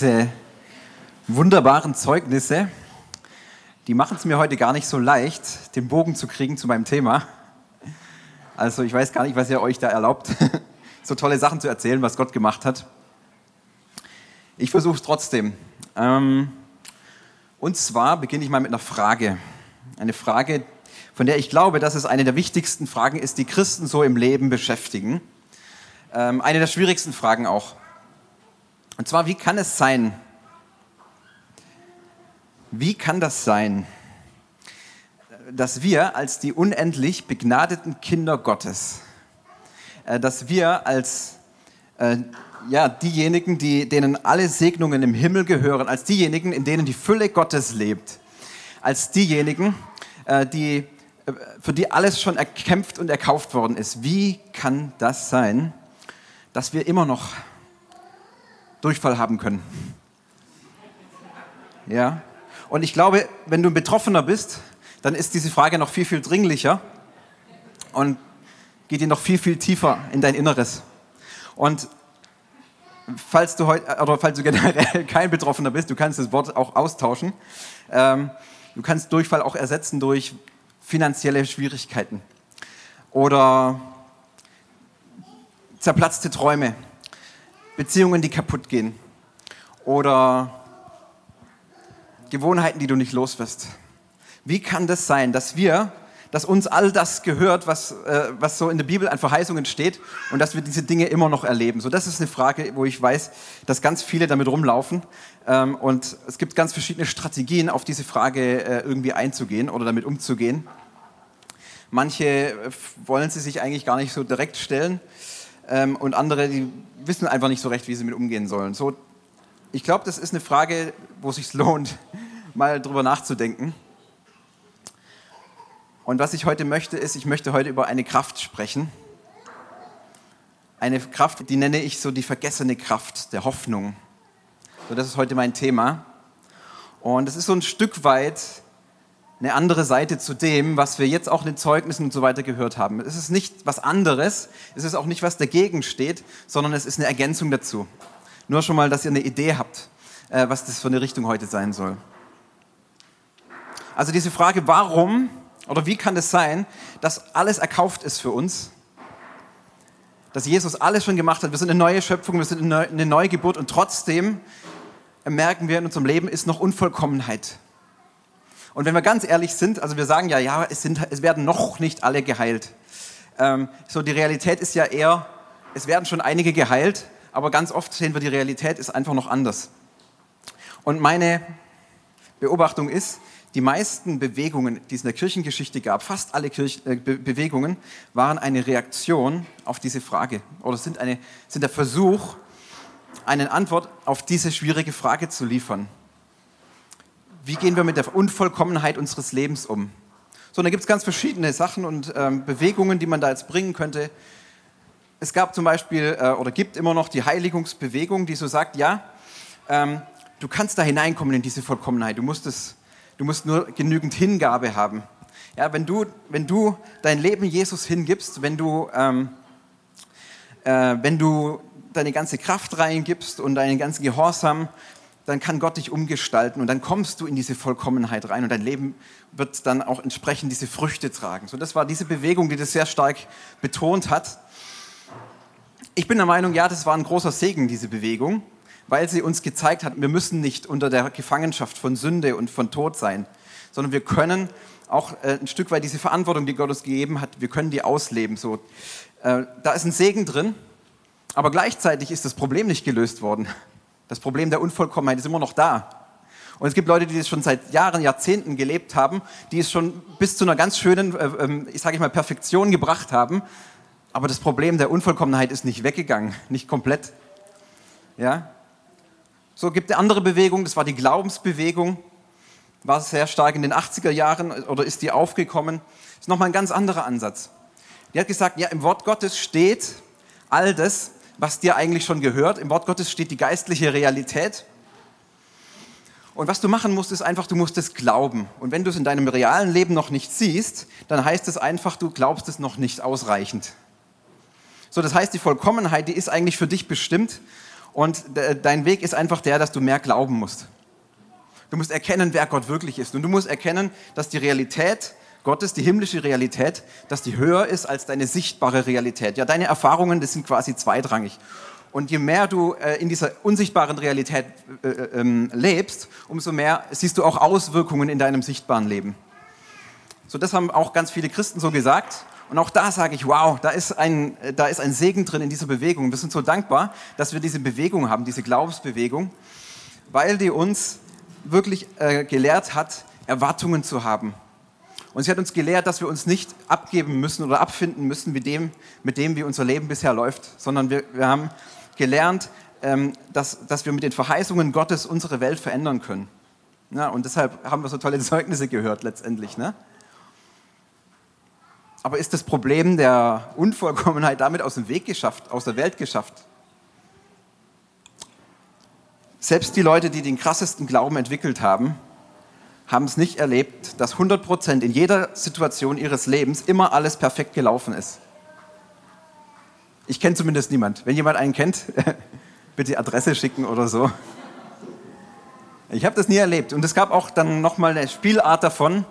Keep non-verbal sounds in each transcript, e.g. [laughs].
Diese wunderbaren Zeugnisse, die machen es mir heute gar nicht so leicht, den Bogen zu kriegen zu meinem Thema. Also ich weiß gar nicht, was ihr euch da erlaubt, [laughs] so tolle Sachen zu erzählen, was Gott gemacht hat. Ich versuche es trotzdem. Ähm, und zwar beginne ich mal mit einer Frage. Eine Frage, von der ich glaube, dass es eine der wichtigsten Fragen ist, die Christen so im Leben beschäftigen. Ähm, eine der schwierigsten Fragen auch. Und zwar, wie kann es sein, wie kann das sein, dass wir als die unendlich begnadeten Kinder Gottes, äh, dass wir als äh, ja, diejenigen, die, denen alle Segnungen im Himmel gehören, als diejenigen, in denen die Fülle Gottes lebt, als diejenigen, äh, die, für die alles schon erkämpft und erkauft worden ist. Wie kann das sein, dass wir immer noch Durchfall haben können? Ja, und ich glaube, wenn du ein Betroffener bist, dann ist diese Frage noch viel, viel dringlicher und geht dir noch viel, viel tiefer in dein Inneres. Und falls du, heute, oder falls du [laughs] generell kein Betroffener bist, du kannst das Wort auch austauschen. Ähm, du kannst Durchfall auch ersetzen durch finanzielle Schwierigkeiten oder zerplatzte Träume, Beziehungen, die kaputt gehen oder Gewohnheiten, die du nicht los wirst. Wie kann das sein, dass wir, dass uns all das gehört, was, äh, was so in der Bibel an Verheißungen steht und dass wir diese Dinge immer noch erleben? So, das ist eine Frage, wo ich weiß, dass ganz viele damit rumlaufen ähm, und es gibt ganz verschiedene Strategien, auf diese Frage äh, irgendwie einzugehen oder damit umzugehen. Manche äh, wollen sie sich eigentlich gar nicht so direkt stellen ähm, und andere, die wissen einfach nicht so recht, wie sie mit umgehen sollen. So, ich glaube, das ist eine Frage, wo es sich lohnt, [laughs] mal drüber nachzudenken. Und was ich heute möchte, ist, ich möchte heute über eine Kraft sprechen. Eine Kraft, die nenne ich so die vergessene Kraft der Hoffnung. So, das ist heute mein Thema. Und es ist so ein Stück weit eine andere Seite zu dem, was wir jetzt auch in den Zeugnissen und so weiter gehört haben. Es ist nicht was anderes, es ist auch nicht, was dagegen steht, sondern es ist eine Ergänzung dazu. Nur schon mal, dass ihr eine Idee habt, äh, was das für eine Richtung heute sein soll. Also diese Frage, warum oder wie kann es sein, dass alles erkauft ist für uns? Dass Jesus alles schon gemacht hat. Wir sind eine neue Schöpfung, wir sind eine neue Geburt und trotzdem merken wir in unserem Leben ist noch Unvollkommenheit. Und wenn wir ganz ehrlich sind, also wir sagen ja, ja, es, sind, es werden noch nicht alle geheilt. Ähm, so die Realität ist ja eher, es werden schon einige geheilt, aber ganz oft sehen wir, die Realität ist einfach noch anders. Und meine Beobachtung ist, die meisten Bewegungen, die es in der Kirchengeschichte gab, fast alle Kirch äh, Be Bewegungen, waren eine Reaktion auf diese Frage oder sind, eine, sind der Versuch, eine Antwort auf diese schwierige Frage zu liefern. Wie gehen wir mit der Unvollkommenheit unseres Lebens um? So, da gibt es ganz verschiedene Sachen und ähm, Bewegungen, die man da jetzt bringen könnte. Es gab zum Beispiel äh, oder gibt immer noch die Heiligungsbewegung, die so sagt, ja, ähm, du kannst da hineinkommen in diese Vollkommenheit. Du musst, es, du musst nur genügend Hingabe haben. Ja, wenn, du, wenn du dein Leben Jesus hingibst, wenn du, ähm, äh, wenn du deine ganze Kraft reingibst und deinen ganzen Gehorsam, dann kann Gott dich umgestalten und dann kommst du in diese Vollkommenheit rein und dein Leben wird dann auch entsprechend diese Früchte tragen. So, das war diese Bewegung, die das sehr stark betont hat. Ich bin der Meinung, ja, das war ein großer Segen, diese Bewegung, weil sie uns gezeigt hat, wir müssen nicht unter der Gefangenschaft von Sünde und von Tod sein, sondern wir können auch äh, ein Stück weit diese Verantwortung, die Gott uns gegeben hat, wir können die ausleben. So, äh, da ist ein Segen drin, aber gleichzeitig ist das Problem nicht gelöst worden. Das Problem der Unvollkommenheit ist immer noch da. Und es gibt Leute, die das schon seit Jahren, Jahrzehnten gelebt haben, die es schon bis zu einer ganz schönen, äh, ähm, ich sage mal, Perfektion gebracht haben, aber das Problem der Unvollkommenheit ist nicht weggegangen, nicht komplett. Ja? So gibt es andere Bewegung, das war die Glaubensbewegung, war sehr stark in den 80er Jahren oder ist die aufgekommen. Das ist nochmal ein ganz anderer Ansatz. Die hat gesagt, ja, im Wort Gottes steht all das, was dir eigentlich schon gehört. Im Wort Gottes steht die geistliche Realität. Und was du machen musst, ist einfach, du musst es glauben. Und wenn du es in deinem realen Leben noch nicht siehst, dann heißt es einfach, du glaubst es noch nicht ausreichend. So, das heißt, die Vollkommenheit, die ist eigentlich für dich bestimmt Und dein Weg ist einfach der, dass du mehr glauben musst. Du musst erkennen, wer Gott wirklich ist. Und du musst erkennen, dass die Realität Gottes, die himmlische Realität, dass die höher ist als deine sichtbare Realität. Ja, deine Erfahrungen, das sind quasi zweitrangig. Und je mehr du äh, in dieser unsichtbaren Realität äh, äh, ähm, lebst, umso mehr siehst du auch Auswirkungen in deinem sichtbaren Leben. So, das haben auch ganz viele Christen so gesagt. Und auch da sage ich, wow, da ist, ein, da ist ein Segen drin in dieser Bewegung. Wir sind so dankbar, dass wir diese Bewegung haben, diese Glaubensbewegung, weil die uns wirklich äh, gelehrt hat, Erwartungen zu haben. Und sie hat uns gelehrt, dass wir uns nicht abgeben müssen oder abfinden müssen mit dem, mit dem wie unser Leben bisher läuft, sondern wir, wir haben gelernt, ähm, dass, dass wir mit den Verheißungen Gottes unsere Welt verändern können. Ja, und deshalb haben wir so tolle [laughs] Zeugnisse gehört letztendlich. Ne? Aber ist das Problem der Unvollkommenheit damit aus dem Weg geschafft, aus der Welt geschafft? Selbst die Leute, die den krassesten Glauben entwickelt haben, haben es nicht erlebt, dass 100% in jeder Situation ihres Lebens immer alles perfekt gelaufen ist. Ich kenne zumindest niemand. Wenn jemand einen kennt, [laughs] bitte Adresse schicken oder so. Ich habe das nie erlebt. Und es gab auch dann nochmal eine Spielart davon.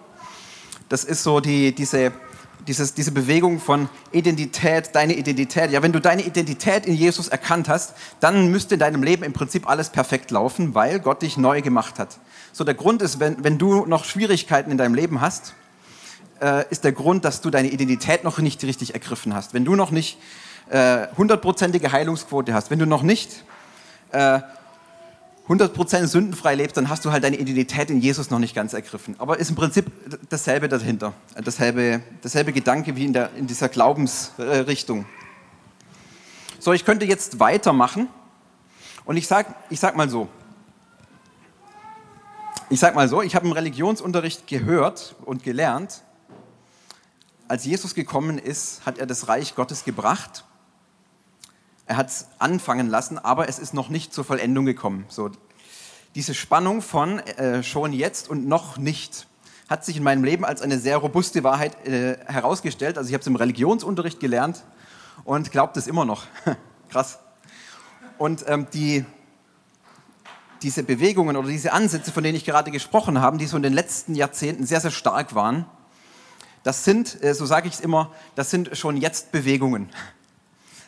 Das ist so die, diese, dieses, diese Bewegung von Identität, deine Identität. Ja, wenn du deine Identität in Jesus erkannt hast, dann müsste in deinem Leben im Prinzip alles perfekt laufen, weil Gott dich neu gemacht hat. So der Grund ist, wenn, wenn du noch Schwierigkeiten in deinem Leben hast, äh, ist der Grund, dass du deine Identität noch nicht richtig ergriffen hast. Wenn du noch nicht äh, hundertprozentige Heilungsquote hast, wenn du noch nicht äh, 100% sündenfrei lebst, dann hast du halt deine Identität in Jesus noch nicht ganz ergriffen. Aber ist im Prinzip dasselbe dahinter. Dasselbe, dasselbe Gedanke wie in, der, in dieser Glaubensrichtung. So, ich könnte jetzt weitermachen. Und ich sag, ich sag mal so. Ich sag mal so, ich habe im Religionsunterricht gehört und gelernt, als Jesus gekommen ist, hat er das Reich Gottes gebracht er hat es anfangen lassen, aber es ist noch nicht zur Vollendung gekommen. So, diese Spannung von äh, schon jetzt und noch nicht hat sich in meinem Leben als eine sehr robuste Wahrheit äh, herausgestellt. Also ich habe es im Religionsunterricht gelernt und glaubt es immer noch. [laughs] Krass. Und ähm, die, diese Bewegungen oder diese Ansätze, von denen ich gerade gesprochen habe, die so in den letzten Jahrzehnten sehr, sehr stark waren, das sind, äh, so sage ich es immer, das sind schon jetzt Bewegungen.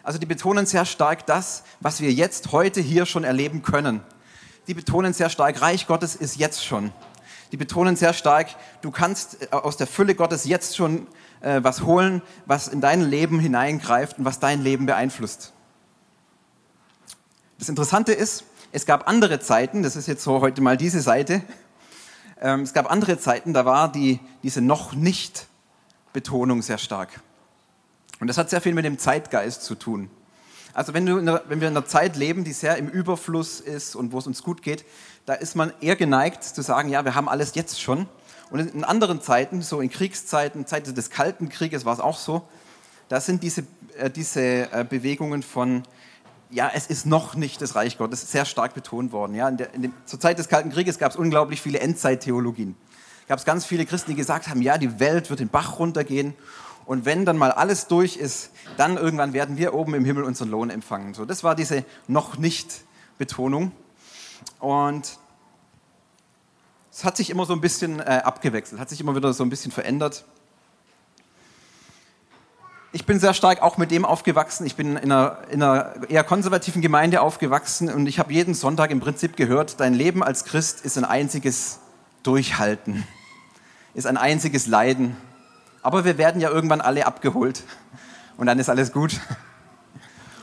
Also die betonen sehr stark das, was wir jetzt heute hier schon erleben können. Die betonen sehr stark, Reich Gottes ist jetzt schon. Die betonen sehr stark, du kannst äh, aus der Fülle Gottes jetzt schon äh, was holen, was in dein Leben hineingreift und was dein Leben beeinflusst. Das Interessante ist, es gab andere Zeiten, das ist jetzt so heute mal diese Seite, ähm, es gab andere Zeiten, da war die, diese noch nicht Betonung sehr stark. Und das hat sehr viel mit dem Zeitgeist zu tun. Also wenn, einer, wenn wir in einer Zeit leben, die sehr im Überfluss ist und wo es uns gut geht, da ist man eher geneigt zu sagen, ja, wir haben alles jetzt schon. Und in anderen Zeiten, so in Kriegszeiten, Zeiten des Kalten Krieges war es auch so, da sind diese, äh, diese äh, Bewegungen von, ja, es ist noch nicht das Reich Gottes, sehr stark betont worden. Ja, in der, in dem, zur Zeit des Kalten Krieges gab es unglaublich viele Endzeittheologien. Gab es ganz viele Christen, die gesagt haben, ja, die Welt wird den Bach runtergehen und wenn dann mal alles durch ist, dann irgendwann werden wir oben im Himmel unseren Lohn empfangen. So, das war diese noch nicht Betonung. Und es hat sich immer so ein bisschen äh, abgewechselt, hat sich immer wieder so ein bisschen verändert. Ich bin sehr stark auch mit dem aufgewachsen. Ich bin in einer, in einer eher konservativen Gemeinde aufgewachsen und ich habe jeden Sonntag im Prinzip gehört, dein Leben als Christ ist ein einziges Durchhalten, ist ein einziges Leiden. Aber wir werden ja irgendwann alle abgeholt und dann ist alles gut.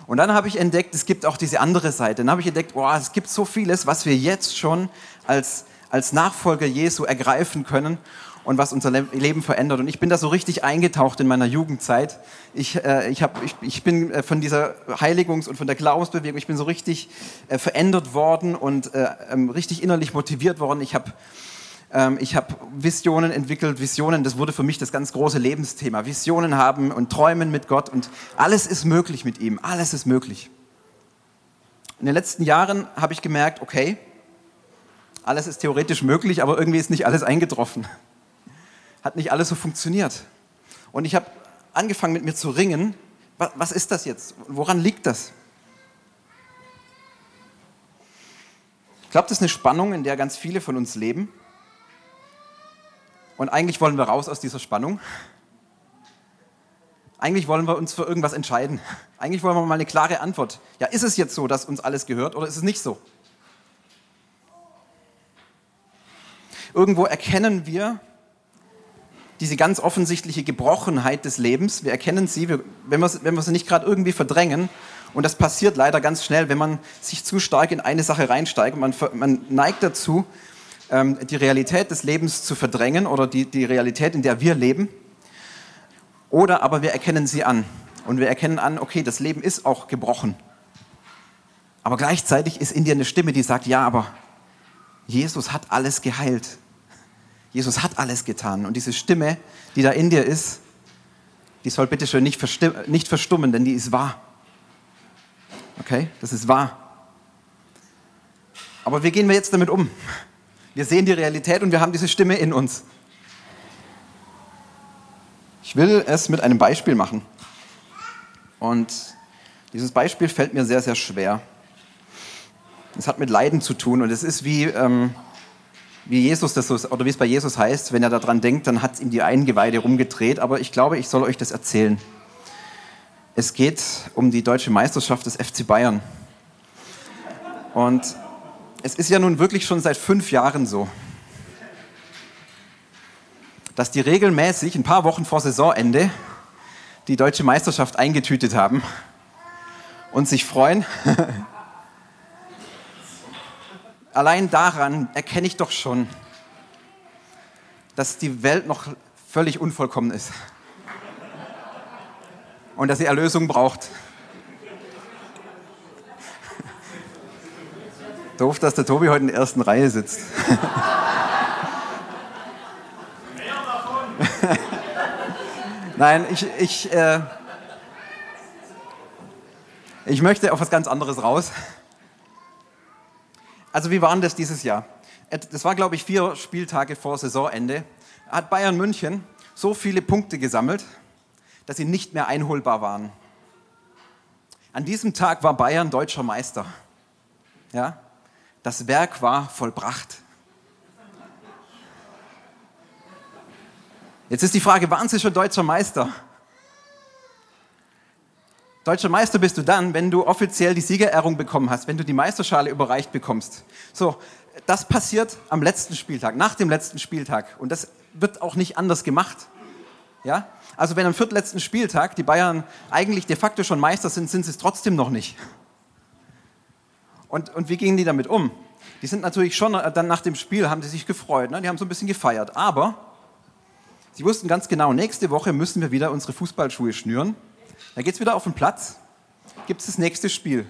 Und dann habe ich entdeckt, es gibt auch diese andere Seite. Dann habe ich entdeckt, oh, es gibt so vieles, was wir jetzt schon als, als Nachfolger Jesu ergreifen können und was unser Leben verändert. Und ich bin da so richtig eingetaucht in meiner Jugendzeit. Ich, äh, ich, hab, ich, ich bin äh, von dieser Heiligungs- und von der Glaubensbewegung, ich bin so richtig äh, verändert worden und äh, ähm, richtig innerlich motiviert worden. Ich habe ich habe Visionen entwickelt, Visionen, das wurde für mich das ganz große Lebensthema. Visionen haben und träumen mit Gott und alles ist möglich mit ihm, alles ist möglich. In den letzten Jahren habe ich gemerkt, okay, alles ist theoretisch möglich, aber irgendwie ist nicht alles eingetroffen. Hat nicht alles so funktioniert. Und ich habe angefangen mit mir zu ringen, was ist das jetzt? Woran liegt das? Ich glaube, das ist eine Spannung, in der ganz viele von uns leben. Und eigentlich wollen wir raus aus dieser Spannung. Eigentlich wollen wir uns für irgendwas entscheiden. Eigentlich wollen wir mal eine klare Antwort. Ja, ist es jetzt so, dass uns alles gehört oder ist es nicht so? Irgendwo erkennen wir diese ganz offensichtliche Gebrochenheit des Lebens. Wir erkennen sie, wenn wir, wenn wir sie nicht gerade irgendwie verdrängen. Und das passiert leider ganz schnell, wenn man sich zu stark in eine Sache reinsteigt. Man, man neigt dazu, ähm, die Realität des Lebens zu verdrängen oder die, die Realität, in der wir leben. Oder aber wir erkennen sie an. Und wir erkennen an, okay, das Leben ist auch gebrochen. Aber gleichzeitig ist in dir eine Stimme, die sagt, ja, aber Jesus hat alles geheilt. Jesus hat alles getan. Und diese Stimme, die da in dir ist, die soll bitte schön nicht, nicht verstummen, denn die ist wahr. Okay, das ist wahr. Aber wie gehen wir jetzt damit um? Wir sehen die Realität und wir haben diese Stimme in uns. Ich will es mit einem Beispiel machen. Und dieses Beispiel fällt mir sehr, sehr schwer. Es hat mit Leiden zu tun und es ist wie, ähm, wie Jesus das so, oder wie es bei Jesus heißt, wenn er daran denkt, dann hat es ihm die Eingeweide rumgedreht. Aber ich glaube, ich soll euch das erzählen. Es geht um die deutsche Meisterschaft des FC Bayern. Und es ist ja nun wirklich schon seit fünf Jahren so, dass die regelmäßig ein paar Wochen vor Saisonende die deutsche Meisterschaft eingetütet haben und sich freuen. [laughs] Allein daran erkenne ich doch schon, dass die Welt noch völlig unvollkommen ist und dass sie Erlösung braucht. Doof, dass der Tobi heute in der ersten Reihe sitzt. [laughs] Nein, ich, ich, äh, ich möchte auf was ganz anderes raus. Also wie war denn das dieses Jahr? Das war, glaube ich, vier Spieltage vor Saisonende. Hat Bayern München so viele Punkte gesammelt, dass sie nicht mehr einholbar waren. An diesem Tag war Bayern deutscher Meister. Ja? Das Werk war vollbracht. Jetzt ist die Frage, waren Sie schon deutscher Meister? Deutscher Meister bist du dann, wenn du offiziell die Siegerehrung bekommen hast, wenn du die Meisterschale überreicht bekommst. So, das passiert am letzten Spieltag, nach dem letzten Spieltag. Und das wird auch nicht anders gemacht. Ja? Also wenn am viertletzten Spieltag die Bayern eigentlich de facto schon Meister sind, sind sie es trotzdem noch nicht. Und, und wie gingen die damit um? Die sind natürlich schon, äh, dann nach dem Spiel haben sie sich gefreut, ne? die haben so ein bisschen gefeiert. Aber sie wussten ganz genau, nächste Woche müssen wir wieder unsere Fußballschuhe schnüren. Da geht es wieder auf den Platz, gibt es das nächste Spiel.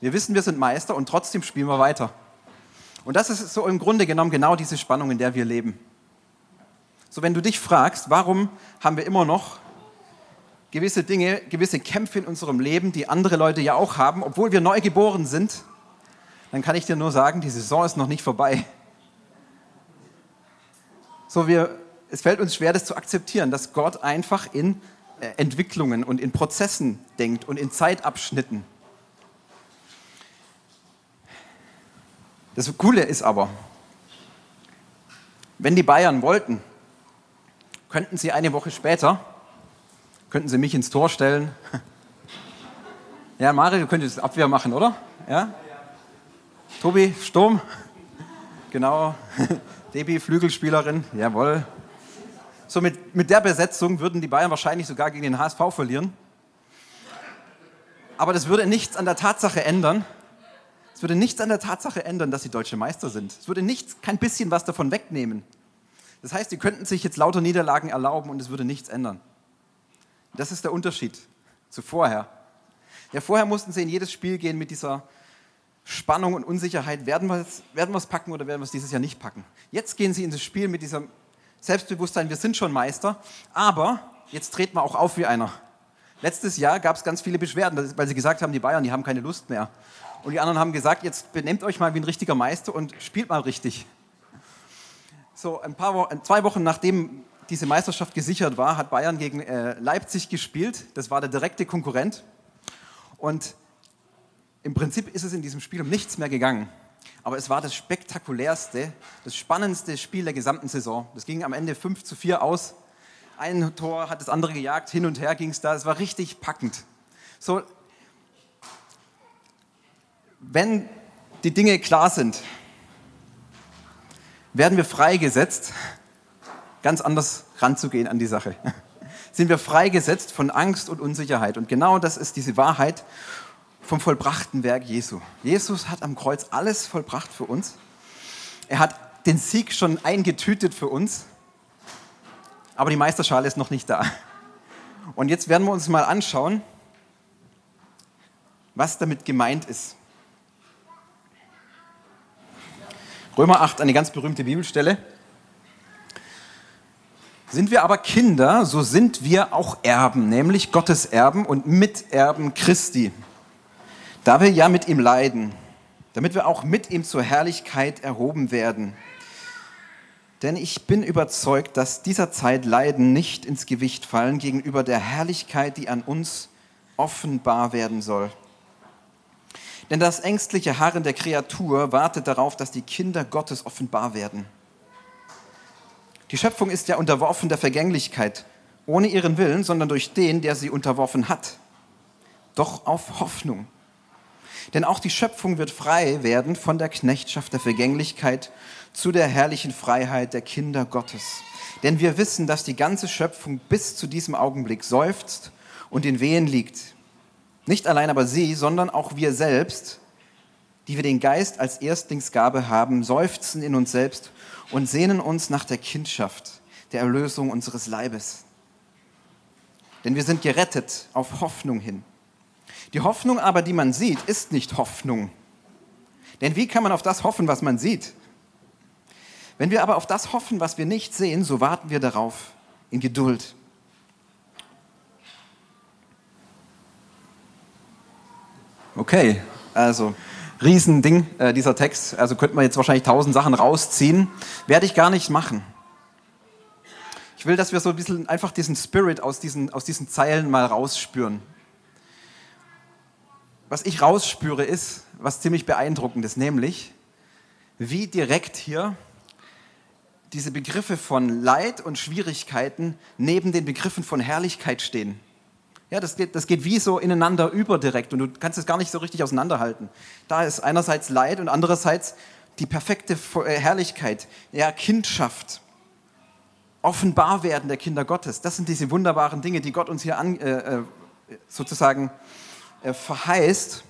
Wir wissen, wir sind Meister und trotzdem spielen wir weiter. Und das ist so im Grunde genommen genau diese Spannung, in der wir leben. So, wenn du dich fragst, warum haben wir immer noch gewisse Dinge, gewisse Kämpfe in unserem Leben, die andere Leute ja auch haben, obwohl wir neu geboren sind, dann kann ich dir nur sagen, die Saison ist noch nicht vorbei. So, wir, es fällt uns schwer, das zu akzeptieren, dass Gott einfach in äh, Entwicklungen und in Prozessen denkt und in Zeitabschnitten. Das Coole ist aber, wenn die Bayern wollten, könnten Sie eine Woche später, könnten Sie mich ins Tor stellen. Ja, Mario, du könntest Abwehr machen, oder? Ja? Tobi, Sturm. Genau. [laughs] Debi, Flügelspielerin. Jawohl. So mit, mit der Besetzung würden die Bayern wahrscheinlich sogar gegen den HSV verlieren. Aber das würde nichts an der Tatsache ändern. Es würde nichts an der Tatsache ändern, dass sie deutsche Meister sind. Es würde nichts, kein bisschen was davon wegnehmen. Das heißt, sie könnten sich jetzt lauter Niederlagen erlauben und es würde nichts ändern. Das ist der Unterschied zu vorher. Ja, vorher mussten sie in jedes Spiel gehen mit dieser Spannung und Unsicherheit. Werden wir es werden packen oder werden wir es dieses Jahr nicht packen? Jetzt gehen sie in das Spiel mit diesem Selbstbewusstsein, wir sind schon Meister, aber jetzt treten wir auch auf wie einer. Letztes Jahr gab es ganz viele Beschwerden, weil sie gesagt haben, die Bayern, die haben keine Lust mehr. Und die anderen haben gesagt, jetzt benehmt euch mal wie ein richtiger Meister und spielt mal richtig. So, ein paar Wochen, zwei Wochen nachdem diese Meisterschaft gesichert war, hat Bayern gegen äh, Leipzig gespielt. Das war der direkte Konkurrent. Und im Prinzip ist es in diesem Spiel um nichts mehr gegangen. aber es war das spektakulärste, das spannendste Spiel der gesamten Saison. Das ging am Ende 5 zu 4 aus. Ein Tor hat das andere gejagt, hin und her ging es da. Es war richtig packend. So, wenn die Dinge klar sind, werden wir freigesetzt, ganz anders ranzugehen an die Sache. [laughs] Sind wir freigesetzt von Angst und Unsicherheit. Und genau das ist diese Wahrheit vom vollbrachten Werk Jesu. Jesus hat am Kreuz alles vollbracht für uns. Er hat den Sieg schon eingetütet für uns, aber die Meisterschale ist noch nicht da. Und jetzt werden wir uns mal anschauen, was damit gemeint ist. Römer 8, eine ganz berühmte Bibelstelle. Sind wir aber Kinder, so sind wir auch Erben, nämlich Gottes Erben und Miterben Christi da wir ja mit ihm leiden, damit wir auch mit ihm zur Herrlichkeit erhoben werden. Denn ich bin überzeugt, dass dieser Zeit Leiden nicht ins Gewicht fallen gegenüber der Herrlichkeit, die an uns offenbar werden soll. Denn das ängstliche Harren der Kreatur wartet darauf, dass die Kinder Gottes offenbar werden. Die Schöpfung ist ja unterworfen der Vergänglichkeit, ohne ihren Willen, sondern durch den, der sie unterworfen hat. Doch auf Hoffnung. Denn auch die Schöpfung wird frei werden von der Knechtschaft der Vergänglichkeit zu der herrlichen Freiheit der Kinder Gottes. Denn wir wissen, dass die ganze Schöpfung bis zu diesem Augenblick seufzt und in Wehen liegt. Nicht allein aber sie, sondern auch wir selbst, die wir den Geist als Erstlingsgabe haben, seufzen in uns selbst und sehnen uns nach der Kindschaft, der Erlösung unseres Leibes. Denn wir sind gerettet auf Hoffnung hin. Die Hoffnung aber, die man sieht, ist nicht Hoffnung. Denn wie kann man auf das hoffen, was man sieht? Wenn wir aber auf das hoffen, was wir nicht sehen, so warten wir darauf in Geduld. Okay, also Riesending, äh, dieser Text. Also könnte man jetzt wahrscheinlich tausend Sachen rausziehen. Werde ich gar nicht machen. Ich will, dass wir so ein bisschen einfach diesen Spirit aus diesen, aus diesen Zeilen mal rausspüren was ich rausspüre, ist was ziemlich beeindruckendes, nämlich wie direkt hier diese Begriffe von Leid und Schwierigkeiten neben den Begriffen von Herrlichkeit stehen. Ja, das geht, das geht wie so ineinander über direkt und du kannst es gar nicht so richtig auseinanderhalten. Da ist einerseits Leid und andererseits die perfekte äh, Herrlichkeit, ja, Kindschaft, Offenbarwerden der Kinder Gottes. Das sind diese wunderbaren Dinge, die Gott uns hier an, äh, äh sozusagen äh, verheißt,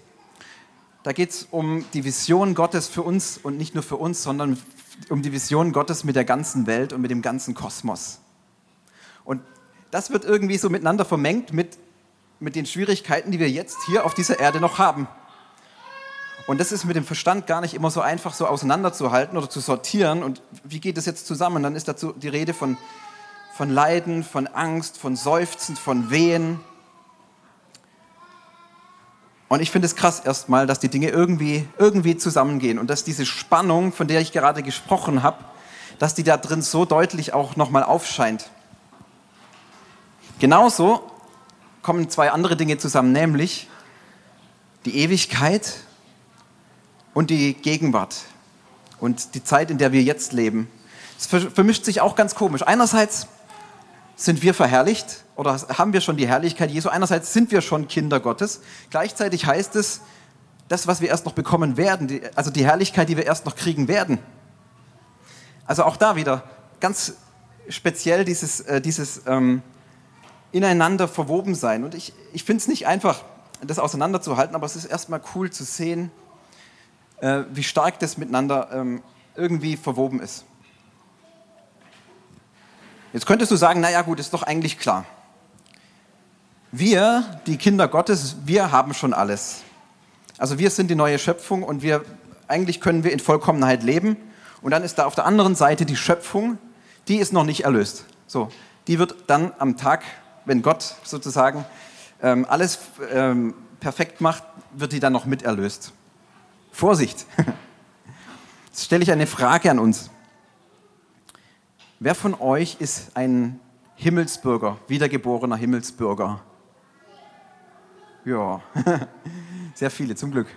da geht es um die Vision Gottes für uns und nicht nur für uns, sondern um die Vision Gottes mit der ganzen Welt und mit dem ganzen Kosmos. Und das wird irgendwie so miteinander vermengt mit, mit den Schwierigkeiten, die wir jetzt hier auf dieser Erde noch haben. Und das ist mit dem Verstand gar nicht immer so einfach so auseinanderzuhalten oder zu sortieren. Und wie geht das jetzt zusammen? Dann ist dazu die Rede von, von Leiden, von Angst, von Seufzen, von Wehen, und ich finde es krass erstmal, dass die Dinge irgendwie, irgendwie zusammengehen und dass diese Spannung, von der ich gerade gesprochen habe, dass die da drin so deutlich auch nochmal aufscheint. Genauso kommen zwei andere Dinge zusammen, nämlich die Ewigkeit und die Gegenwart und die Zeit, in der wir jetzt leben. Es vermischt sich auch ganz komisch. Einerseits sind wir verherrlicht oder haben wir schon die Herrlichkeit Jesu. Einerseits sind wir schon Kinder Gottes. Gleichzeitig heißt es, das, was wir erst noch bekommen werden, die, also die Herrlichkeit, die wir erst noch kriegen werden. Also auch da wieder ganz speziell dieses, äh, dieses ähm, ineinander verwoben sein. Und ich, ich finde es nicht einfach, das auseinanderzuhalten, aber es ist erstmal cool zu sehen, äh, wie stark das miteinander ähm, irgendwie verwoben ist. Jetzt könntest du sagen, naja gut, ist doch eigentlich klar. Wir, die Kinder Gottes, wir haben schon alles. Also wir sind die neue Schöpfung und wir, eigentlich können wir in Vollkommenheit leben. Und dann ist da auf der anderen Seite die Schöpfung, die ist noch nicht erlöst. So, die wird dann am Tag, wenn Gott sozusagen ähm, alles ähm, perfekt macht, wird die dann noch mit erlöst. Vorsicht! [laughs] Jetzt stelle ich eine Frage an uns. Wer von euch ist ein Himmelsbürger, wiedergeborener Himmelsbürger? Ja, [laughs] sehr viele, zum Glück.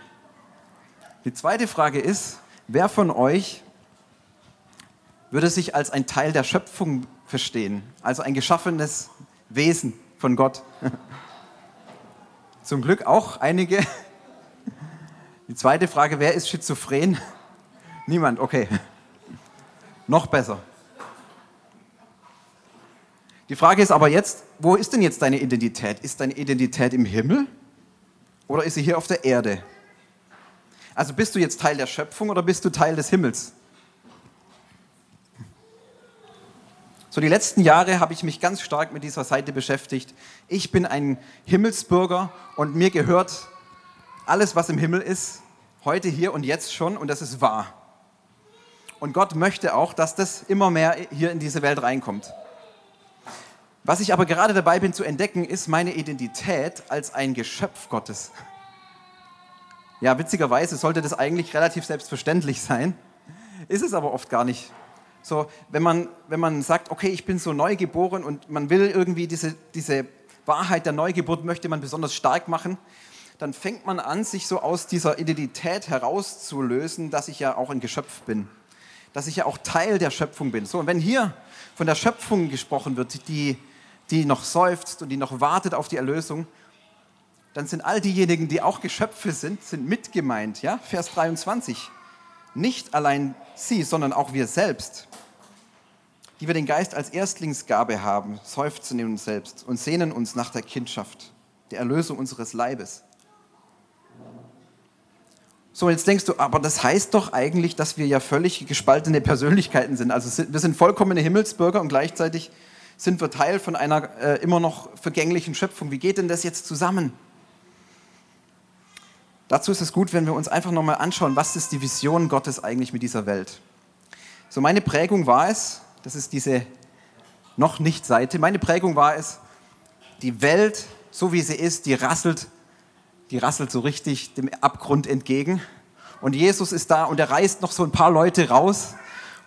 Die zweite Frage ist, Wer von euch würde sich als ein Teil der Schöpfung verstehen, also ein geschaffenes Wesen von Gott? [laughs] Zum Glück auch einige. Die zweite Frage, wer ist schizophren? Niemand, okay. Noch besser. Die Frage ist aber jetzt, wo ist denn jetzt deine Identität? Ist deine Identität im Himmel oder ist sie hier auf der Erde? Also bist du jetzt Teil der Schöpfung oder bist du Teil des Himmels? So die letzten Jahre habe ich mich ganz stark mit dieser Seite beschäftigt. Ich bin ein Himmelsbürger und mir gehört alles, was im Himmel ist, heute, hier und jetzt schon und das ist wahr. Und Gott möchte auch, dass das immer mehr hier in diese Welt reinkommt. Was ich aber gerade dabei bin zu entdecken, ist meine Identität als ein Geschöpf Gottes. Ja, witzigerweise sollte das eigentlich relativ selbstverständlich sein, ist es aber oft gar nicht. So, wenn man, wenn man sagt, okay, ich bin so neu geboren und man will irgendwie diese, diese Wahrheit der Neugeburt möchte man besonders stark machen, dann fängt man an, sich so aus dieser Identität herauszulösen, dass ich ja auch ein Geschöpf bin, dass ich ja auch Teil der Schöpfung bin. So, und wenn hier von der Schöpfung gesprochen wird, die, die noch seufzt und die noch wartet auf die Erlösung, dann sind all diejenigen, die auch Geschöpfe sind, sind mitgemeint. Ja? Vers 23. Nicht allein sie, sondern auch wir selbst, die wir den Geist als Erstlingsgabe haben, seufzen in uns selbst und sehnen uns nach der Kindschaft, der Erlösung unseres Leibes. So, jetzt denkst du, aber das heißt doch eigentlich, dass wir ja völlig gespaltene Persönlichkeiten sind. Also wir sind vollkommene Himmelsbürger und gleichzeitig sind wir Teil von einer äh, immer noch vergänglichen Schöpfung. Wie geht denn das jetzt zusammen? Dazu ist es gut, wenn wir uns einfach nochmal anschauen, was ist die Vision Gottes eigentlich mit dieser Welt. So meine Prägung war es, das ist diese noch nicht Seite, meine Prägung war es, die Welt, so wie sie ist, die rasselt, die rasselt so richtig dem Abgrund entgegen. Und Jesus ist da und er reißt noch so ein paar Leute raus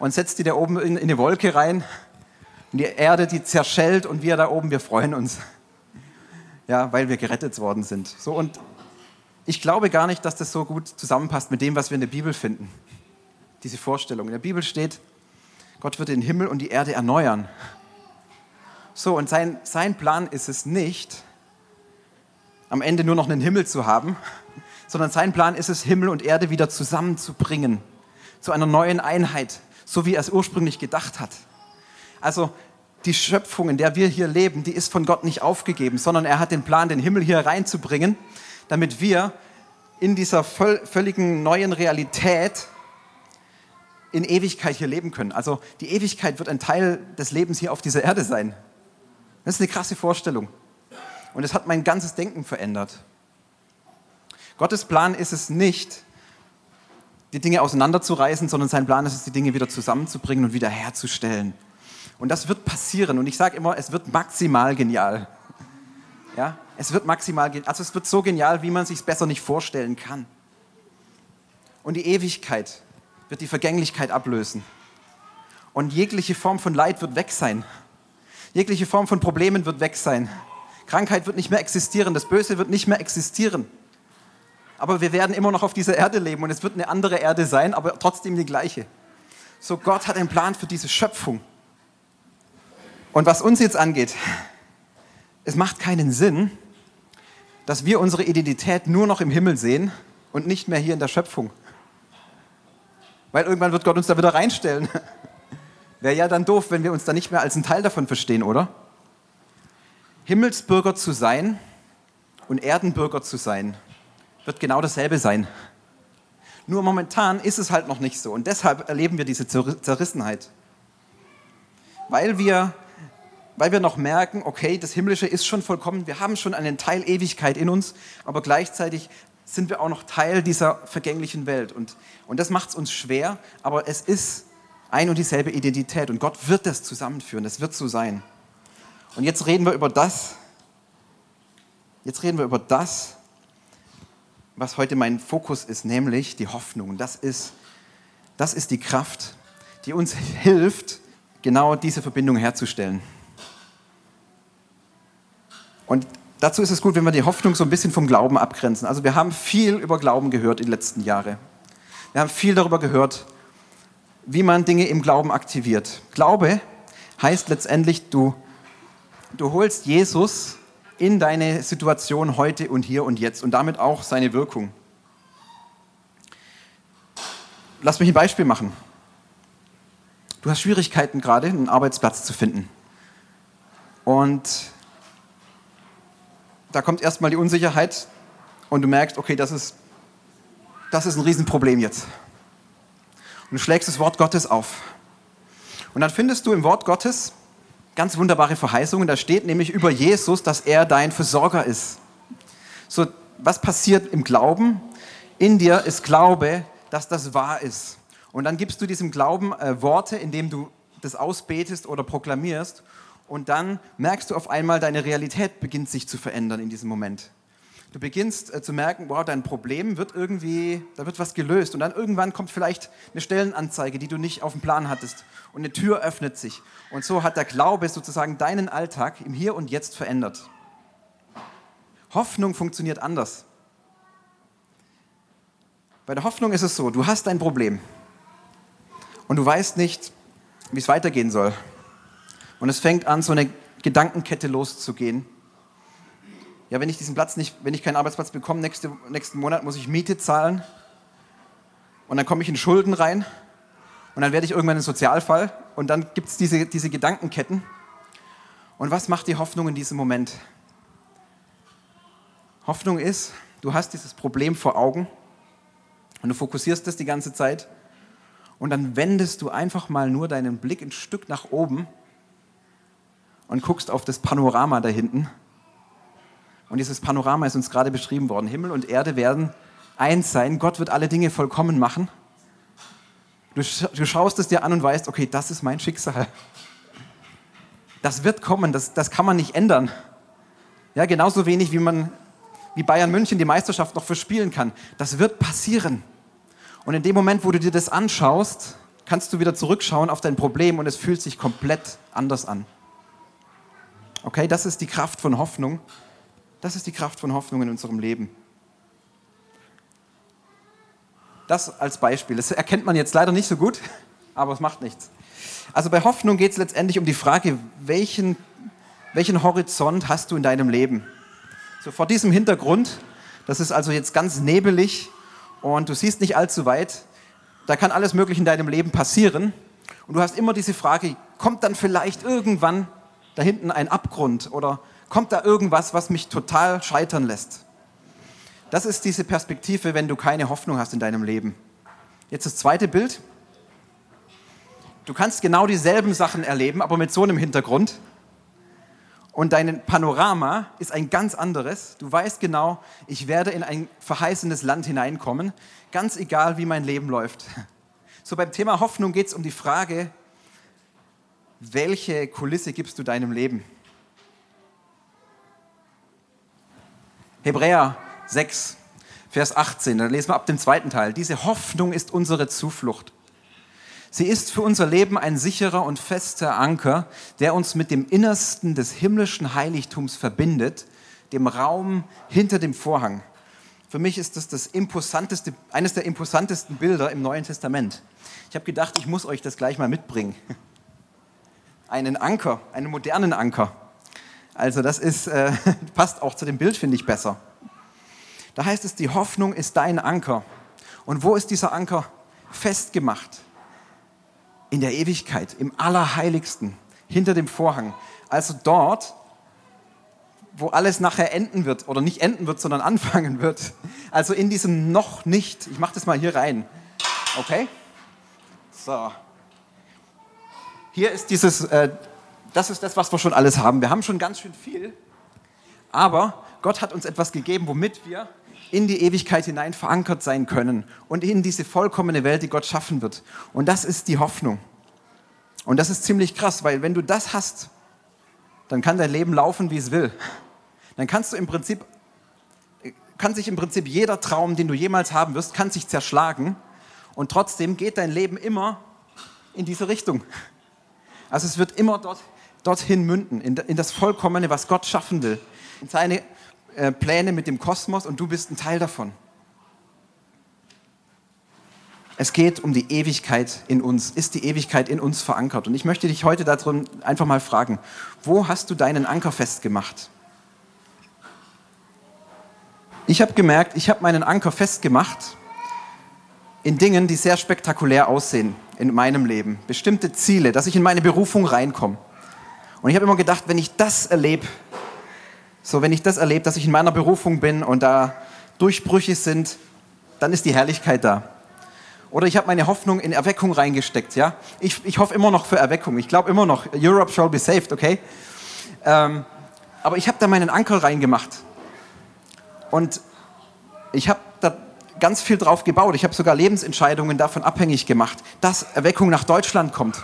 und setzt die da oben in, in eine Wolke rein. Und die Erde, die zerschellt und wir da oben, wir freuen uns. Ja, weil wir gerettet worden sind. So und ich glaube gar nicht, dass das so gut zusammenpasst mit dem, was wir in der Bibel finden. Diese Vorstellung. In der Bibel steht, Gott wird den Himmel und die Erde erneuern. So, und sein, sein Plan ist es nicht, am Ende nur noch einen Himmel zu haben, sondern sein Plan ist es, Himmel und Erde wieder zusammenzubringen, zu einer neuen Einheit, so wie er es ursprünglich gedacht hat. Also die Schöpfung, in der wir hier leben, die ist von Gott nicht aufgegeben, sondern er hat den Plan, den Himmel hier reinzubringen damit wir in dieser völligen neuen Realität in Ewigkeit hier leben können. Also die Ewigkeit wird ein Teil des Lebens hier auf dieser Erde sein. Das ist eine krasse Vorstellung. Und es hat mein ganzes Denken verändert. Gottes Plan ist es nicht, die Dinge auseinanderzureißen, sondern sein Plan ist es, die Dinge wieder zusammenzubringen und wiederherzustellen. Und das wird passieren. Und ich sage immer, es wird maximal genial. Ja? Es wird maximal, also es wird so genial, wie man sich es besser nicht vorstellen kann. Und die Ewigkeit wird die Vergänglichkeit ablösen. Und jegliche Form von Leid wird weg sein. Jegliche Form von Problemen wird weg sein. Krankheit wird nicht mehr existieren, das Böse wird nicht mehr existieren. Aber wir werden immer noch auf dieser Erde leben und es wird eine andere Erde sein, aber trotzdem die gleiche. So Gott hat einen Plan für diese Schöpfung. Und was uns jetzt angeht, es macht keinen Sinn, dass wir unsere Identität nur noch im Himmel sehen und nicht mehr hier in der Schöpfung. Weil irgendwann wird Gott uns da wieder reinstellen. [laughs] Wäre ja dann doof, wenn wir uns da nicht mehr als ein Teil davon verstehen, oder? Himmelsbürger zu sein und Erdenbürger zu sein, wird genau dasselbe sein. Nur momentan ist es halt noch nicht so und deshalb erleben wir diese Zerrissenheit. Weil wir weil wir noch merken, okay, das Himmlische ist schon vollkommen, wir haben schon einen Teil Ewigkeit in uns, aber gleichzeitig sind wir auch noch Teil dieser vergänglichen Welt. Und, und das macht es uns schwer, aber es ist ein und dieselbe Identität und Gott wird das zusammenführen, das wird so sein. Und jetzt reden wir über das, jetzt reden wir über das, was heute mein Fokus ist, nämlich die Hoffnung. Das ist, das ist die Kraft, die uns hilft, genau diese Verbindung herzustellen. Und dazu ist es gut, wenn wir die Hoffnung so ein bisschen vom Glauben abgrenzen. Also wir haben viel über Glauben gehört in den letzten Jahren. Wir haben viel darüber gehört, wie man Dinge im Glauben aktiviert. Glaube heißt letztendlich, du, du holst Jesus in deine Situation heute und hier und jetzt und damit auch seine Wirkung. Lass mich ein Beispiel machen. Du hast Schwierigkeiten gerade, einen Arbeitsplatz zu finden. Und da kommt erstmal die Unsicherheit und du merkst, okay, das ist, das ist ein Riesenproblem jetzt. Und du schlägst das Wort Gottes auf. Und dann findest du im Wort Gottes ganz wunderbare Verheißungen. Da steht nämlich über Jesus, dass er dein Versorger ist. So, was passiert im Glauben? In dir ist Glaube, dass das wahr ist. Und dann gibst du diesem Glauben äh, Worte, indem du das ausbetest oder proklamierst. Und dann merkst du auf einmal, deine Realität beginnt sich zu verändern in diesem Moment. Du beginnst äh, zu merken, wow, dein Problem wird irgendwie, da wird was gelöst. Und dann irgendwann kommt vielleicht eine Stellenanzeige, die du nicht auf dem Plan hattest. Und eine Tür öffnet sich. Und so hat der Glaube sozusagen deinen Alltag im Hier und Jetzt verändert. Hoffnung funktioniert anders. Bei der Hoffnung ist es so, du hast ein Problem und du weißt nicht, wie es weitergehen soll. Und es fängt an, so eine Gedankenkette loszugehen. Ja, wenn ich diesen Platz nicht, wenn ich keinen Arbeitsplatz bekomme, nächste, nächsten Monat muss ich Miete zahlen und dann komme ich in Schulden rein und dann werde ich irgendwann ein Sozialfall und dann gibt es diese, diese Gedankenketten. Und was macht die Hoffnung in diesem Moment? Hoffnung ist, du hast dieses Problem vor Augen und du fokussierst das die ganze Zeit und dann wendest du einfach mal nur deinen Blick ein Stück nach oben und guckst auf das Panorama da hinten. Und dieses Panorama ist uns gerade beschrieben worden. Himmel und Erde werden eins sein. Gott wird alle Dinge vollkommen machen. Du, du schaust es dir an und weißt, okay, das ist mein Schicksal. Das wird kommen, das, das kann man nicht ändern. Ja, genauso wenig wie man wie Bayern München die Meisterschaft noch verspielen kann. Das wird passieren. Und in dem Moment, wo du dir das anschaust, kannst du wieder zurückschauen auf dein Problem und es fühlt sich komplett anders an. Okay, das ist die Kraft von Hoffnung. Das ist die Kraft von Hoffnung in unserem Leben. Das als Beispiel. Das erkennt man jetzt leider nicht so gut, [laughs] aber es macht nichts. Also bei Hoffnung geht es letztendlich um die Frage, welchen, welchen Horizont hast du in deinem Leben? So vor diesem Hintergrund, das ist also jetzt ganz nebelig, und du siehst nicht allzu weit. Da kann alles Mögliche in deinem Leben passieren. Und du hast immer diese Frage, kommt dann vielleicht irgendwann da hinten ein Abgrund oder kommt da irgendwas, was mich total scheitern lässt? Das ist diese Perspektive, wenn du keine Hoffnung hast in deinem Leben. Jetzt das zweite Bild. Du kannst genau dieselben Sachen erleben, aber mit so einem Hintergrund und dein Panorama ist ein ganz anderes. Du weißt genau, ich werde in ein verheißenes Land hineinkommen, ganz egal, wie mein Leben läuft. So beim Thema Hoffnung geht es um die Frage, welche Kulisse gibst du deinem Leben? Hebräer 6, Vers 18, da lesen wir ab dem zweiten Teil. Diese Hoffnung ist unsere Zuflucht. Sie ist für unser Leben ein sicherer und fester Anker, der uns mit dem Innersten des himmlischen Heiligtums verbindet, dem Raum hinter dem Vorhang. Für mich ist das, das imposanteste, eines der imposantesten Bilder im Neuen Testament. Ich habe gedacht, ich muss euch das gleich mal mitbringen. Einen Anker, einen modernen Anker. Also das ist, äh, [laughs] passt auch zu dem Bild, finde ich besser. Da heißt es, die Hoffnung ist dein Anker. Und wo ist dieser Anker festgemacht? in der Ewigkeit, im Allerheiligsten, hinter dem Vorhang. Also dort, wo alles nachher enden wird, oder nicht enden wird, sondern [laughs] anfangen wird. Also in diesem noch nicht. Ich mache das mal hier rein. Okay? So. Hier ist dieses, äh, das ist das, was wir schon alles haben. Wir haben schon ganz schön viel. Aber Gott hat uns etwas gegeben, womit wir in die Ewigkeit hinein verankert sein können und in diese vollkommene Welt, die Gott schaffen wird. Und das ist die Hoffnung. Und das ist ziemlich krass, weil wenn du das hast, dann kann dein Leben laufen, wie es will. Dann kannst du im Prinzip, kann sich im Prinzip jeder Traum, den du jemals haben wirst, kann sich zerschlagen. Und trotzdem geht dein Leben immer in diese Richtung. Also es wird immer dort, dorthin münden, in, in das Vollkommene, was Gott schaffen will. In seine äh, Pläne mit dem Kosmos und du bist ein Teil davon. Es geht um die Ewigkeit in uns. Ist die Ewigkeit in uns verankert? Und ich möchte dich heute darum einfach mal fragen, wo hast du deinen Anker festgemacht? Ich habe gemerkt, ich habe meinen Anker festgemacht in Dingen, die sehr spektakulär aussehen in meinem Leben. Bestimmte Ziele, dass ich in meine Berufung reinkomme. Und ich habe immer gedacht, wenn ich das erlebe, so wenn ich das erlebe, dass ich in meiner Berufung bin und da Durchbrüche sind, dann ist die Herrlichkeit da. Oder ich habe meine Hoffnung in Erweckung reingesteckt. Ja? Ich, ich hoffe immer noch für Erweckung. Ich glaube immer noch, Europe shall be saved, okay? Ähm, aber ich habe da meinen Anker reingemacht. Und ich habe ganz viel drauf gebaut. Ich habe sogar Lebensentscheidungen davon abhängig gemacht, dass Erweckung nach Deutschland kommt.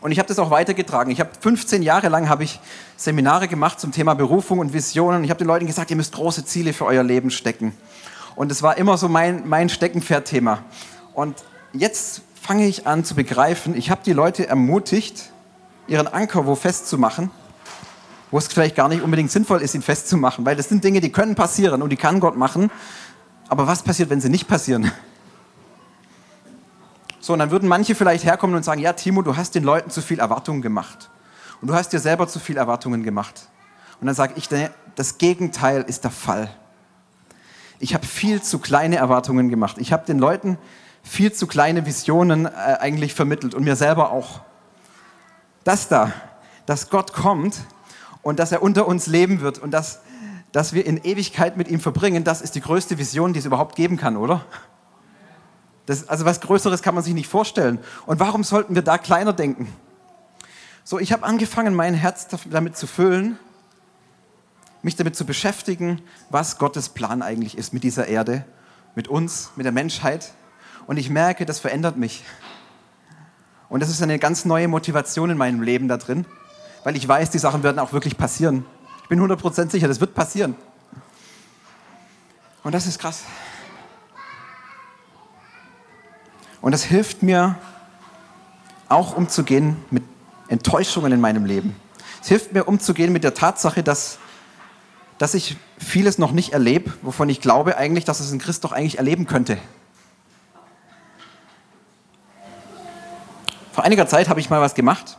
Und ich habe das auch weitergetragen. Ich habe 15 Jahre lang habe ich Seminare gemacht zum Thema Berufung und Visionen. Ich habe den Leuten gesagt, ihr müsst große Ziele für euer Leben stecken. Und es war immer so mein, mein Steckenpferdthema. Und jetzt fange ich an zu begreifen, ich habe die Leute ermutigt, ihren Anker wo festzumachen, wo es vielleicht gar nicht unbedingt sinnvoll ist, ihn festzumachen, weil das sind Dinge, die können passieren und die kann Gott machen. Aber was passiert, wenn sie nicht passieren? So, und dann würden manche vielleicht herkommen und sagen, ja, Timo, du hast den Leuten zu viel Erwartungen gemacht. Und du hast dir selber zu viel Erwartungen gemacht. Und dann sage ich, das Gegenteil ist der Fall. Ich habe viel zu kleine Erwartungen gemacht. Ich habe den Leuten viel zu kleine Visionen äh, eigentlich vermittelt und mir selber auch. Das da, dass Gott kommt und dass er unter uns leben wird und dass, dass wir in Ewigkeit mit ihm verbringen, das ist die größte Vision, die es überhaupt geben kann, oder? Das, also was Größeres kann man sich nicht vorstellen. Und warum sollten wir da kleiner denken? So, ich habe angefangen, mein Herz damit zu füllen mich damit zu beschäftigen, was Gottes Plan eigentlich ist mit dieser Erde, mit uns, mit der Menschheit. Und ich merke, das verändert mich. Und das ist eine ganz neue Motivation in meinem Leben da drin, weil ich weiß, die Sachen werden auch wirklich passieren. Ich bin 100% sicher, das wird passieren. Und das ist krass. Und das hilft mir auch umzugehen mit Enttäuschungen in meinem Leben. Es hilft mir umzugehen mit der Tatsache, dass dass ich vieles noch nicht erlebe, wovon ich glaube eigentlich, dass es ein Christ doch eigentlich erleben könnte. Vor einiger Zeit habe ich mal was gemacht.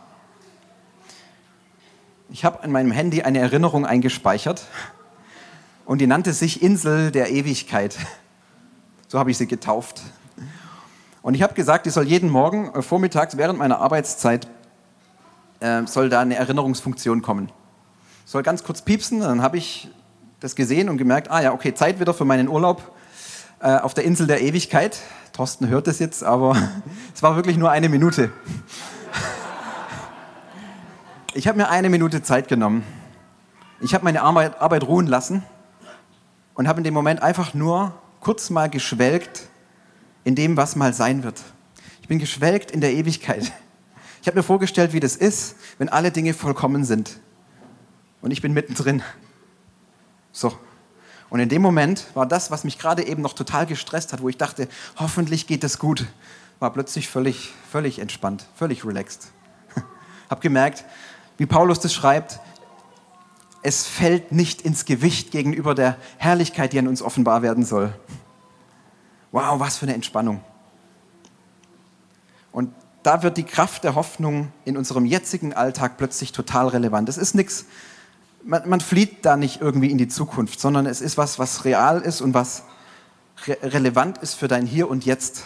Ich habe in meinem Handy eine Erinnerung eingespeichert und die nannte sich Insel der Ewigkeit. So habe ich sie getauft. Und ich habe gesagt, die soll jeden Morgen äh, vormittags während meiner Arbeitszeit äh, soll da eine Erinnerungsfunktion kommen soll ganz kurz piepsen. Dann habe ich das gesehen und gemerkt, ah ja, okay, Zeit wieder für meinen Urlaub äh, auf der Insel der Ewigkeit. Thorsten hört das jetzt, aber [laughs] es war wirklich nur eine Minute. Ich habe mir eine Minute Zeit genommen. Ich habe meine Arbeit, Arbeit ruhen lassen und habe in dem Moment einfach nur kurz mal geschwelgt in dem, was mal sein wird. Ich bin geschwelgt in der Ewigkeit. Ich habe mir vorgestellt, wie das ist, wenn alle Dinge vollkommen sind und ich bin mittendrin. So. Und in dem Moment war das, was mich gerade eben noch total gestresst hat, wo ich dachte, hoffentlich geht es gut, war plötzlich völlig, völlig entspannt, völlig relaxed. [laughs] Hab gemerkt, wie Paulus das schreibt, es fällt nicht ins Gewicht gegenüber der Herrlichkeit, die an uns offenbar werden soll. Wow, was für eine Entspannung. Und da wird die Kraft der Hoffnung in unserem jetzigen Alltag plötzlich total relevant. Es ist nichts man, man, flieht da nicht irgendwie in die Zukunft, sondern es ist was, was real ist und was re relevant ist für dein Hier und Jetzt.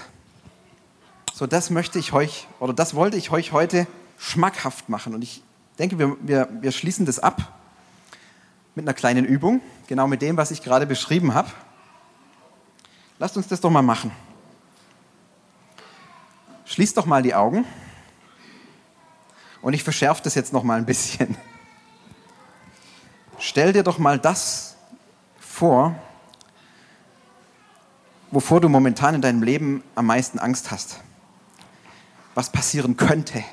So, das möchte ich euch, oder das wollte ich euch heute schmackhaft machen. Und ich denke, wir, wir, wir schließen das ab mit einer kleinen Übung, genau mit dem, was ich gerade beschrieben habe. Lasst uns das doch mal machen. Schließt doch mal die Augen. Und ich verschärfe das jetzt noch mal ein bisschen. Stell dir doch mal das vor, wovor du momentan in deinem Leben am meisten Angst hast. Was passieren könnte.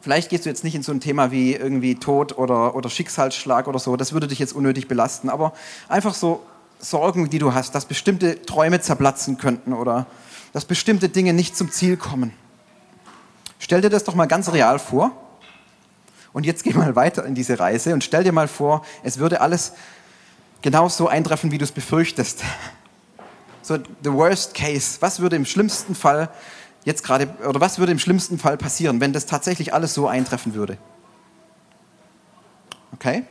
Vielleicht gehst du jetzt nicht in so ein Thema wie irgendwie Tod oder, oder Schicksalsschlag oder so, das würde dich jetzt unnötig belasten, aber einfach so Sorgen, die du hast, dass bestimmte Träume zerplatzen könnten oder dass bestimmte Dinge nicht zum Ziel kommen. Stell dir das doch mal ganz real vor und jetzt geh mal weiter in diese Reise und stell dir mal vor, es würde alles genau so eintreffen, wie du es befürchtest. so the worst case. Was würde im schlimmsten Fall jetzt gerade, oder was würde im schlimmsten Fall passieren, wenn das tatsächlich alles so eintreffen würde? Okay?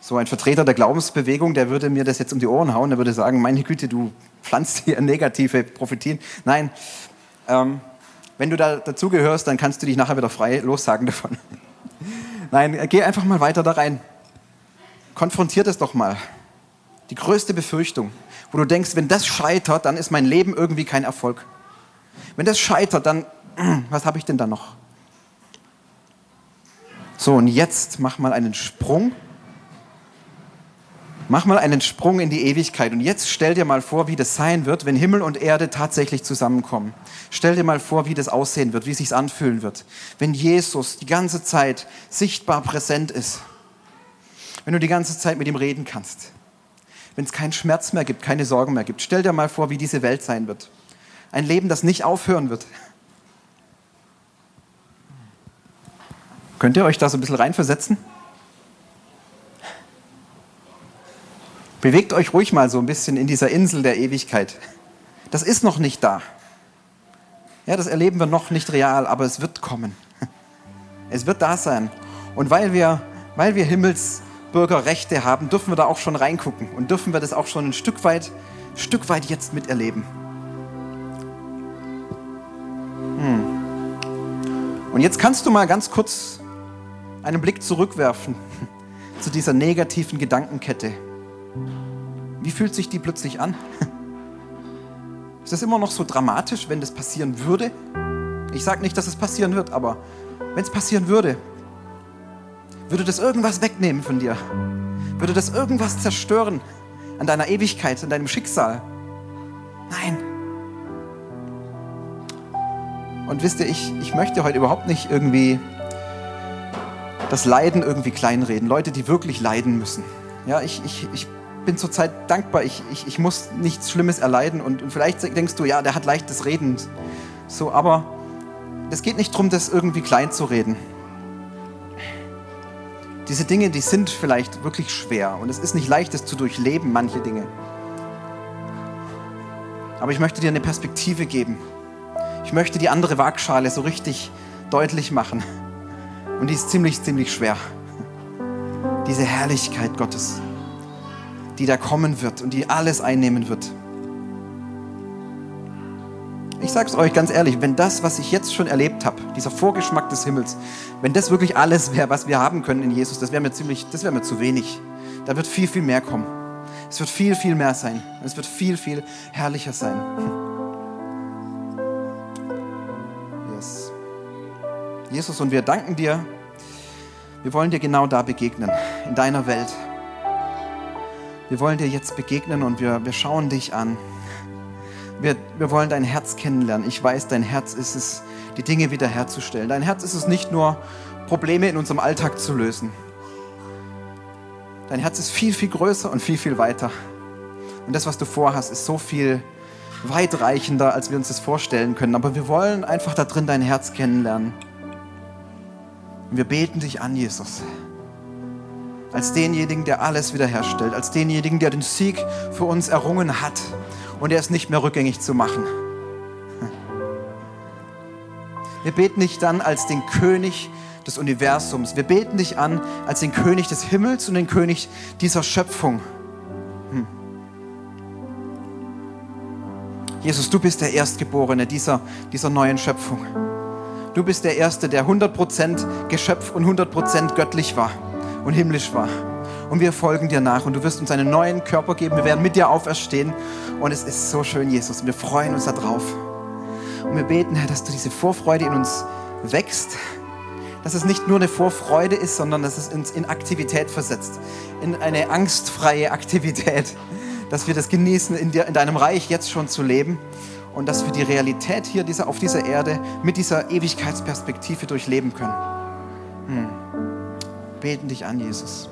So ein Vertreter der Glaubensbewegung, der würde mir das jetzt um die Ohren hauen, der würde sagen, meine Güte, du pflanzt hier negative Prophetien. Nein, ähm, wenn du da dazugehörst, dann kannst du dich nachher wieder frei lossagen davon. [laughs] Nein, geh einfach mal weiter da rein. Konfrontiert es doch mal. Die größte Befürchtung, wo du denkst, wenn das scheitert, dann ist mein Leben irgendwie kein Erfolg. Wenn das scheitert, dann, [clears throat] was habe ich denn da noch? So, und jetzt mach mal einen Sprung. Mach mal einen Sprung in die Ewigkeit. Und jetzt stell dir mal vor, wie das sein wird, wenn Himmel und Erde tatsächlich zusammenkommen. Stell dir mal vor, wie das aussehen wird, wie es sich anfühlen wird. Wenn Jesus die ganze Zeit sichtbar präsent ist. Wenn du die ganze Zeit mit ihm reden kannst wenn es keinen Schmerz mehr gibt, keine Sorgen mehr gibt. Stell dir mal vor, wie diese Welt sein wird. Ein Leben, das nicht aufhören wird. Könnt ihr euch da so ein bisschen reinversetzen? Bewegt euch ruhig mal so ein bisschen in dieser Insel der Ewigkeit. Das ist noch nicht da. Ja, das erleben wir noch nicht real, aber es wird kommen. Es wird da sein. Und weil wir, weil wir Himmels, Bürgerrechte haben, dürfen wir da auch schon reingucken und dürfen wir das auch schon ein Stück weit, Stück weit jetzt miterleben. Hm. Und jetzt kannst du mal ganz kurz einen Blick zurückwerfen [laughs] zu dieser negativen Gedankenkette. Wie fühlt sich die plötzlich an? [laughs] Ist das immer noch so dramatisch, wenn das passieren würde? Ich sage nicht, dass es passieren wird, aber wenn es passieren würde, würde das irgendwas wegnehmen von dir? Würde das irgendwas zerstören an deiner Ewigkeit, an deinem Schicksal? Nein. Und wisst ihr, ich, ich möchte heute überhaupt nicht irgendwie das Leiden irgendwie kleinreden. Leute, die wirklich leiden müssen. Ja, ich, ich, ich bin zurzeit dankbar. Ich, ich, ich muss nichts Schlimmes erleiden. Und, und vielleicht denkst du, ja, der hat leichtes Reden. So, aber es geht nicht darum, das irgendwie klein zu reden. Diese Dinge, die sind vielleicht wirklich schwer und es ist nicht leicht, es zu durchleben, manche Dinge. Aber ich möchte dir eine Perspektive geben. Ich möchte die andere Waagschale so richtig deutlich machen. Und die ist ziemlich, ziemlich schwer. Diese Herrlichkeit Gottes, die da kommen wird und die alles einnehmen wird. Ich sage es euch ganz ehrlich, wenn das, was ich jetzt schon erlebt habe, dieser Vorgeschmack des Himmels, wenn das wirklich alles wäre, was wir haben können in Jesus, das wäre mir ziemlich, das wäre mir zu wenig. Da wird viel, viel mehr kommen. Es wird viel, viel mehr sein. Es wird viel, viel herrlicher sein. Yes. Jesus, und wir danken dir. Wir wollen dir genau da begegnen, in deiner Welt. Wir wollen dir jetzt begegnen und wir, wir schauen dich an. Wir, wir wollen dein Herz kennenlernen. Ich weiß, dein Herz ist es, die Dinge wiederherzustellen. Dein Herz ist es nicht nur, Probleme in unserem Alltag zu lösen. Dein Herz ist viel, viel größer und viel, viel weiter. Und das, was du vorhast, ist so viel weitreichender, als wir uns das vorstellen können. Aber wir wollen einfach da drin dein Herz kennenlernen. Und wir beten dich an, Jesus. Als denjenigen, der alles wiederherstellt. Als denjenigen, der den Sieg für uns errungen hat und er ist nicht mehr rückgängig zu machen. Wir beten dich dann als den König des Universums. Wir beten dich an als den König des Himmels und den König dieser Schöpfung. Hm. Jesus, du bist der Erstgeborene dieser, dieser neuen Schöpfung. Du bist der Erste, der 100% Geschöpf und 100% göttlich war und himmlisch war und wir folgen dir nach und du wirst uns einen neuen Körper geben. Wir werden mit dir auferstehen und es ist so schön, Jesus. Und wir freuen uns darauf. Und wir beten, Herr, dass du diese Vorfreude in uns wächst, dass es nicht nur eine Vorfreude ist, sondern dass es uns in Aktivität versetzt, in eine angstfreie Aktivität, dass wir das genießen, in, dir, in deinem Reich jetzt schon zu leben und dass wir die Realität hier dieser, auf dieser Erde mit dieser Ewigkeitsperspektive durchleben können. Hm. Beten dich an, Jesus.